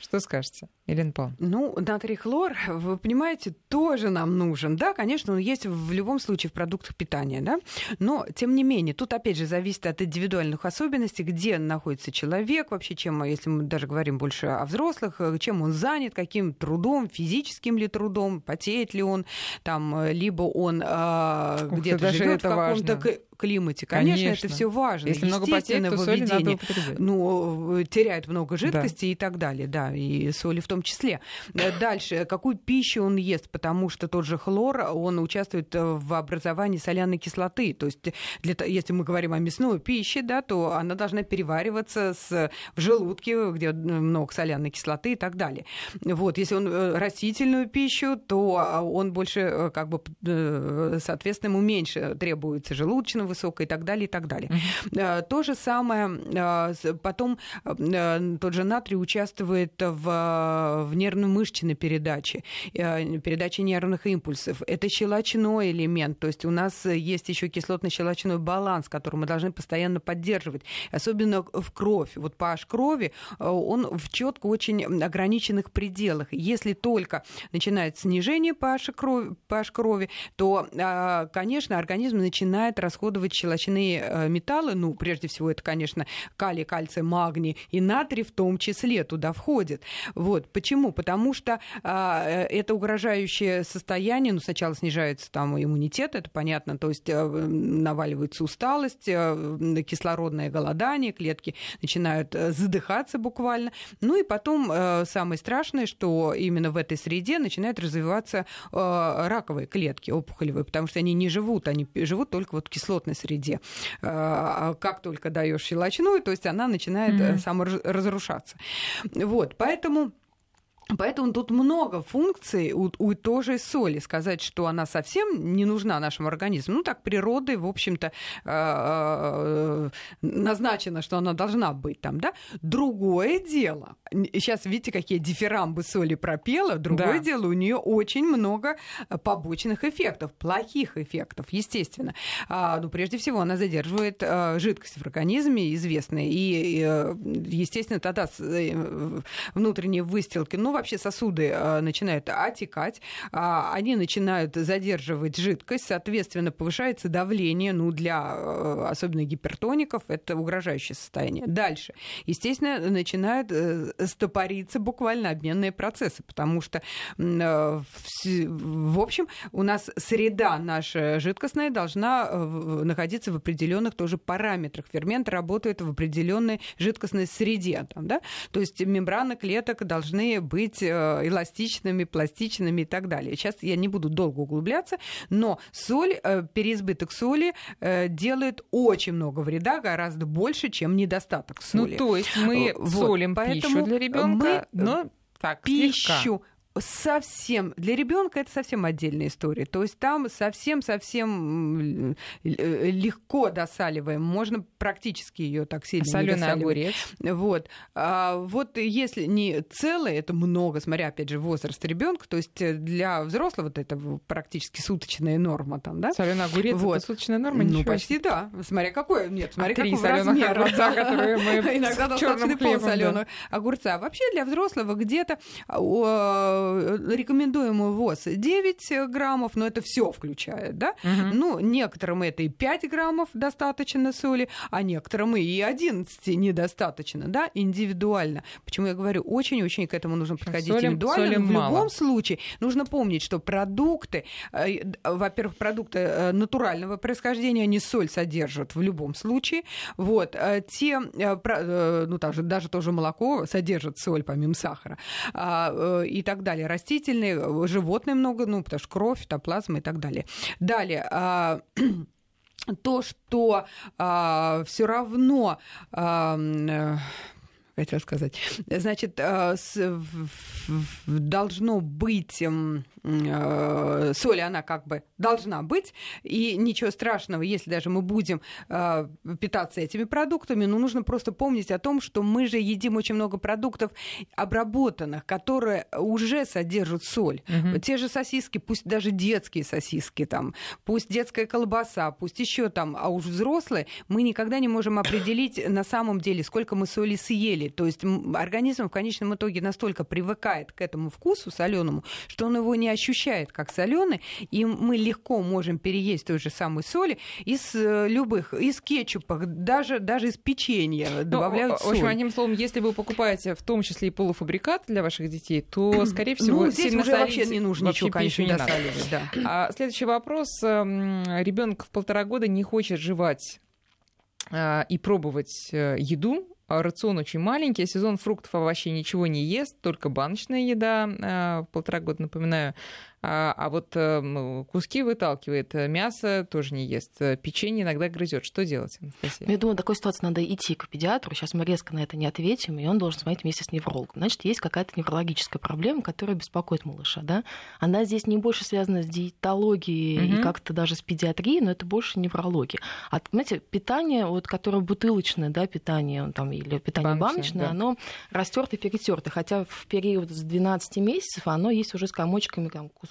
Что скажете, Елена Павловна? Ну, натрий хлор, вы понимаете, тоже нам нужен. Да, конечно, он есть в любом случае в продуктах питания, да, но, тем не менее, тут, опять же, зависит от индивидуальных особенностей, где находится человек, вообще, чем, если мы даже говорим больше о взрослых, чем он занят, каким трудом, физическим ли трудом, потеет ли он, там, либо он э, где-то живет в каком-то климате. Конечно, Конечно. это все важно. Если много потеет, то соли надо Ну, теряет много жидкости да. и так далее, да, и соли в том числе. Э, дальше, какую пищу он ест, потому что тот же хлор, он участвует в образовании соляной кислоты. То есть, для, если мы говорим о мясной пище, да, то она должна перевариваться с, в желудке, где много соляной кислоты и так далее. Вот, если он э, растительную пищу, то а, он больше, э, как бы, соответственно, ему меньше требуется желудочного высокая и так далее, и так далее. Uh-huh. То же самое, а, потом а, тот же натрий участвует в, в нервно-мышечной передаче, передаче нервных импульсов. Это щелочной элемент, то есть у нас есть еще кислотно-щелочной баланс, который мы должны постоянно поддерживать, особенно в кровь. Вот pH крови, он в четко очень ограниченных пределах. Если только начинает снижение pH крови, pH крови то, конечно, организм начинает расходовать расходовать щелочные э, металлы. Ну, прежде всего, это, конечно, калий, кальций, магний и натрий в том числе туда входит. Вот. Почему? Потому что а, э, это угрожающее состояние, ну, сначала снижается там иммунитет, это понятно, то есть э, наваливается усталость, кислородное голодание, клетки начинают задыхаться буквально. Ну и потом самое страшное, что именно в этой среде начинают развиваться раковые клетки опухолевые, потому что они не живут, они живут только вот в кислотной кислотной среде. А, а как только даешь щелочную, то есть она начинает mm-hmm. саморазрушаться. Вот, поэтому Поэтому тут много функций у, у той же соли. Сказать, что она совсем не нужна нашему организму, ну так природой, в общем-то, э, э, назначено, что она должна быть там, да. Другое дело, сейчас видите, какие дифирамбы соли пропела, другое да. дело, у нее очень много побочных эффектов, плохих эффектов, естественно. А, ну, прежде всего, она задерживает э, жидкость в организме, известная, и, естественно, тогда внутренние выстилки, ну, вообще сосуды э, начинают отекать, а, они начинают задерживать жидкость, соответственно, повышается давление, ну, для э, особенно гипертоников это угрожающее состояние. Дальше, естественно, начинают э, стопориться буквально обменные процессы, потому что, в общем, у нас среда наша жидкостная должна находиться в определенных тоже параметрах. Фермент работает в определенной жидкостной среде, там, да? то есть мембраны клеток должны быть быть э, эластичными, пластичными и так далее. Сейчас я не буду долго углубляться, но соль, э, переизбыток соли э, делает очень много вреда, гораздо больше, чем недостаток ну, соли. Ну, то есть мы вот, солим пищу для ребенка, но так, пищу слегка совсем для ребенка это совсем отдельная история. То есть там совсем-совсем легко досаливаем. Можно практически ее так сильно Соленый огурец. Вот. А вот если не целое, это много, смотря опять же возраст ребенка. То есть для взрослого вот это практически суточная норма там, да? Соленый огурец вот. это суточная норма? Ну почти да. Смотря какой, нет, смотря а какой размер. Огурца, которые мы иногда достаточно пол соленого огурца. Вообще для взрослого где-то рекомендуемый ВОЗ 9 граммов, но это все включает, да? Угу. Ну, некоторым это и 5 граммов достаточно соли, а некоторым и 11 недостаточно, да, индивидуально. Почему я говорю, очень-очень к этому нужно подходить соли, индивидуально. Соли в мало. любом случае нужно помнить, что продукты, э, во-первых, продукты э, натурального происхождения, они соль содержат в любом случае. Вот. Э, те, ну, даже, даже тоже молоко содержит соль, помимо сахара. А, и так далее. Растительные, животные много, ну, потому что кровь, топлазма и так далее. Далее а, то, что а, все равно а, хотела сказать. Значит, э, должно быть э, соль, она как бы должна быть, и ничего страшного, если даже мы будем э, питаться этими продуктами, но нужно просто помнить о том, что мы же едим очень много продуктов обработанных, которые уже содержат соль. Угу. Те же сосиски, пусть даже детские сосиски, там, пусть детская колбаса, пусть еще там, а уж взрослые, мы никогда не можем определить на самом деле, сколько мы соли съели то есть организм в конечном итоге настолько привыкает к этому вкусу соленому, что он его не ощущает как соленый, и мы легко можем переесть той же самой соли из э, любых, из кетчупа, даже, даже из печенья ну, добавляют соль. В общем, одним словом, если вы покупаете в том числе и полуфабрикат для ваших детей, то, скорее всего, ну, здесь уже вообще не нужно ничего, конечно, не досаливать. Да. А следующий вопрос. Эм, Ребенок в полтора года не хочет жевать а, и пробовать э, еду, рацион очень маленький, сезон фруктов, овощей ничего не ест, только баночная еда, а, полтора года, напоминаю, а, а вот э, куски выталкивает, э, мясо тоже не ест, э, печенье иногда грызет. Что делать, Анастасия? Ну, я думаю, в такой ситуации надо идти к педиатру. Сейчас мы резко на это не ответим, и он должен смотреть вместе с неврологом. Значит, есть какая-то неврологическая проблема, которая беспокоит малыша. Да? Она здесь не больше связана с диетологией угу. и как-то даже с педиатрией, но это больше неврология. А, знаете, питание, вот, которое бутылочное, да, питание там, или питание баночное, баночное да. оно растерто и перетерто. Хотя в период с 12 месяцев оно есть уже с комочками, там, кусочками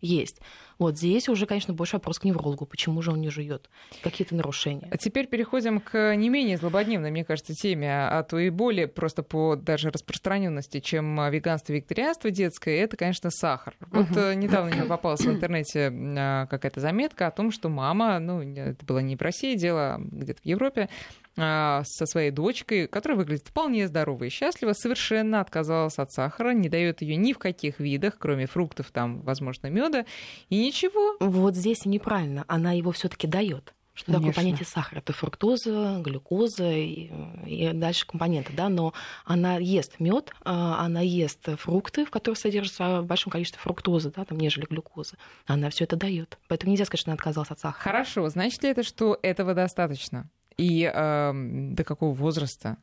есть. Вот здесь уже, конечно, больше вопрос к неврологу, почему же он не жует, какие-то нарушения. А теперь переходим к не менее злободневной, мне кажется, теме, а то и более просто по даже распространенности, чем веганство и вегетарианство детское, это, конечно, сахар. Вот uh недавно мне попалась в интернете а, какая-то заметка о том, что мама, ну, это было не в России дело, а где-то в Европе, а, со своей дочкой, которая выглядит вполне здоровой и счастливо, совершенно отказалась от сахара, не дает ее ни в каких видах, кроме фруктов, там, возможно, меда, и ничего. Вот здесь неправильно. Она его все-таки дает. Что Конечно. такое понятие сахара? Это фруктоза, глюкоза и, и дальше компоненты, да, но она ест мед, а, она ест фрукты, в которых содержится большое количество фруктозы, да, там, нежели глюкозы. Она все это дает. Поэтому нельзя сказать, что она отказалась от сахара. Хорошо, значит ли это, что этого достаточно? И э, до какого возраста?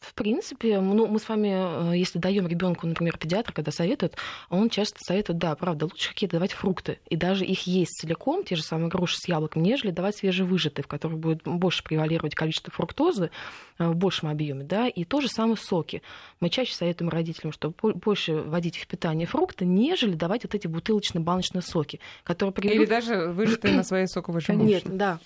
В принципе, ну, мы с вами, э, если даем ребенку, например, педиатр, когда советует, он часто советует, да, правда, лучше какие-то давать фрукты. И даже их есть целиком, те же самые груши с яблоком, нежели давать свежевыжатые, в которых будет больше превалировать количество фруктозы э, в большем объеме, да, и то же самое соки. Мы чаще советуем родителям, что больше вводить в питание фрукты, нежели давать вот эти бутылочные баночные соки, которые приведут... Или даже выжатые на своей соковой Нет, да,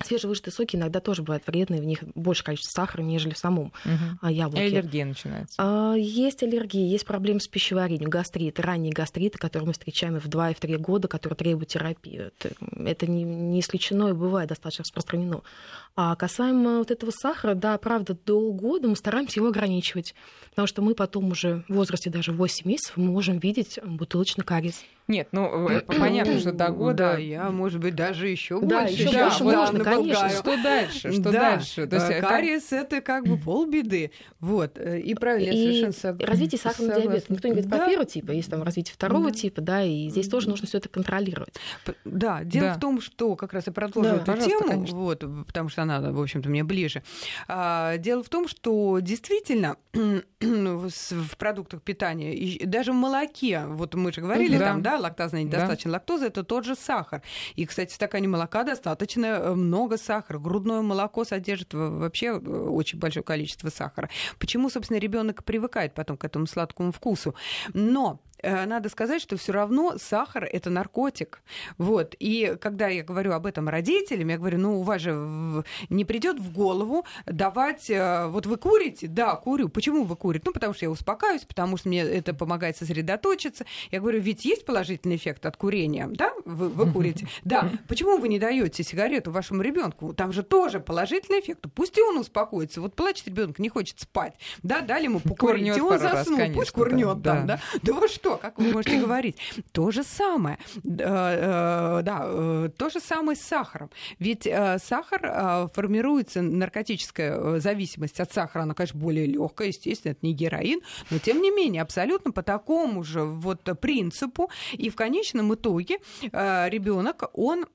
Свежевыжатые соки иногда тоже бывают вредные, в них больше количество сахара, нежели в самом угу. яблоке. И аллергия начинается. А, есть аллергии, есть проблемы с пищеварением, гастриты, ранние гастриты, которые мы встречаем в 2 и в 3 года, которые требуют терапии. Это, это не, не исключено и бывает достаточно распространено. А касаемо вот этого сахара, да, правда, до года мы стараемся его ограничивать, потому что мы потом уже в возрасте даже 8 месяцев можем видеть бутылочный кариес. Нет, ну э, понятно, что до года. Да, я, может быть, даже еще больше. Да, еще да, больше можно, конечно. Что дальше? Что да. дальше? То есть, э, кариес это как бы полбеды. Вот. Э, и правильно, и совершенно согласна. Развитие сахарного диабета. Никто не говорит да. про первого типа, есть там развитие второго да. типа, да, и здесь тоже нужно все это контролировать. Да, дело да. в том, что как раз я продолжу да, эту тему, конечно. вот, потому что она, в общем-то, мне ближе. А, дело в том, что действительно в продуктах питания, даже в молоке, вот мы же говорили, да. там, да, лактазная недостаточность да. лактозы, это тот же сахар. И, кстати, в стакане молока достаточно э, много сахара. Грудное молоко содержит вообще э, очень большое количество сахара. Почему, собственно, ребенок привыкает потом к этому сладкому вкусу? Но надо сказать, что все равно сахар это наркотик. Вот. И когда я говорю об этом родителям, я говорю, ну, у вас же не придет в голову давать... Э, вот вы курите? Да, курю. Почему вы курите? Ну, потому что я успокаиваюсь, потому что мне это помогает сосредоточиться. Я говорю, ведь есть положительный эффект от курения, да? Вы, вы курите. Да. Почему вы не даете сигарету вашему ребенку? Там же тоже положительный эффект. Пусть и он успокоится. Вот плачет ребенок, не хочет спать. Да, дали ему покурить, и он заснул. Раз, Пусть курнет там, да. Да вы что, как вы можете говорить? То же самое. Да, э, э, то же самое с сахаром. Ведь э, сахар формируется, наркотическая зависимость от сахара, она, конечно, более легкая, естественно, это не героин, но тем не менее, абсолютно по такому же вот принципу. И в конечном итоге ребенок, он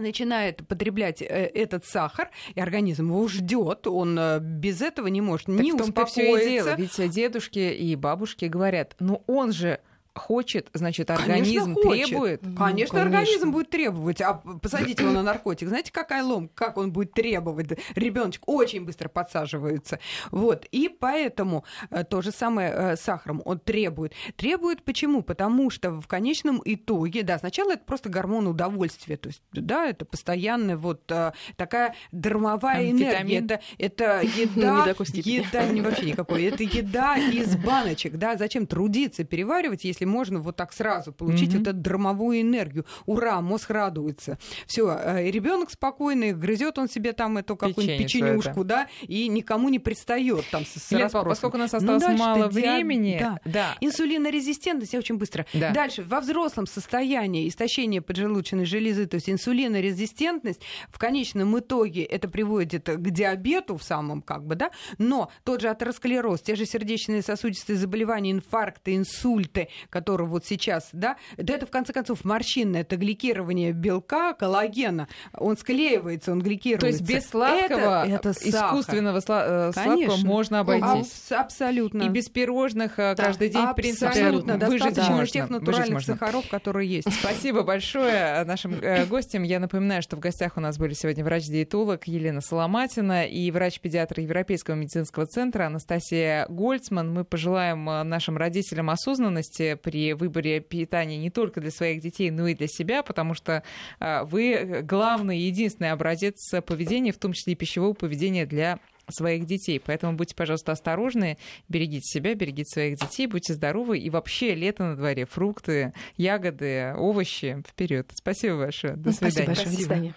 начинает потреблять этот сахар, и организм его ждет, он без этого не может так не успокоиться. Все и дело. Ведь дедушки и бабушки говорят, ну он же хочет, значит, организм конечно, требует. Конечно, конечно, организм будет требовать. А посадить его на наркотик, знаете, какая лом, как он будет требовать? Ребеночек очень быстро подсаживается. Вот. И поэтому э, то же самое э, с сахаром. Он требует. Требует почему? Потому что в конечном итоге, да, сначала это просто гормон удовольствия. То есть, да, это постоянная вот э, такая дармовая энергия. Это, это еда, еда, не вообще никакой. Это еда из баночек, да. Зачем трудиться, переваривать, если можно вот так сразу получить mm-hmm. вот эту драмовую энергию. Ура, мозг радуется. Все, э, ребенок спокойный, грызет он себе там эту какую-нибудь печенюшку, да, и никому не пристает там с, с Лет, поскольку у нас ну осталось ну, мало времени. Да. да. Инсулинорезистентность, я очень быстро. Да. Дальше, во взрослом состоянии истощение поджелудочной железы, то есть инсулинорезистентность, в конечном итоге это приводит к диабету в самом как бы, да, но тот же атеросклероз, те же сердечные сосудистые заболевания, инфаркты, инсульты, который вот сейчас, да, да это в конце концов морщины, это гликирование белка, коллагена, он склеивается, он гликируется. То есть без сладкого, это, это искусственного сла- э, сладкого можно обойтись. Аб- абсолютно. И без пирожных э, каждый день, в принципе, абсолютно. выжить достаточно можно. тех натуральных сахаров, которые есть. Спасибо большое нашим э, гостям. Я напоминаю, что в гостях у нас были сегодня врач-диетолог Елена Соломатина и врач-педиатр Европейского медицинского центра Анастасия Гольцман. Мы пожелаем нашим родителям осознанности при выборе питания не только для своих детей, но и для себя, потому что а, вы главный и единственный образец поведения, в том числе и пищевого поведения для своих детей. Поэтому будьте, пожалуйста, осторожны, берегите себя, берегите своих детей, будьте здоровы. И вообще лето на дворе, фрукты, ягоды, овощи вперед. Спасибо большое. До свидания. Спасибо большое. До свидания.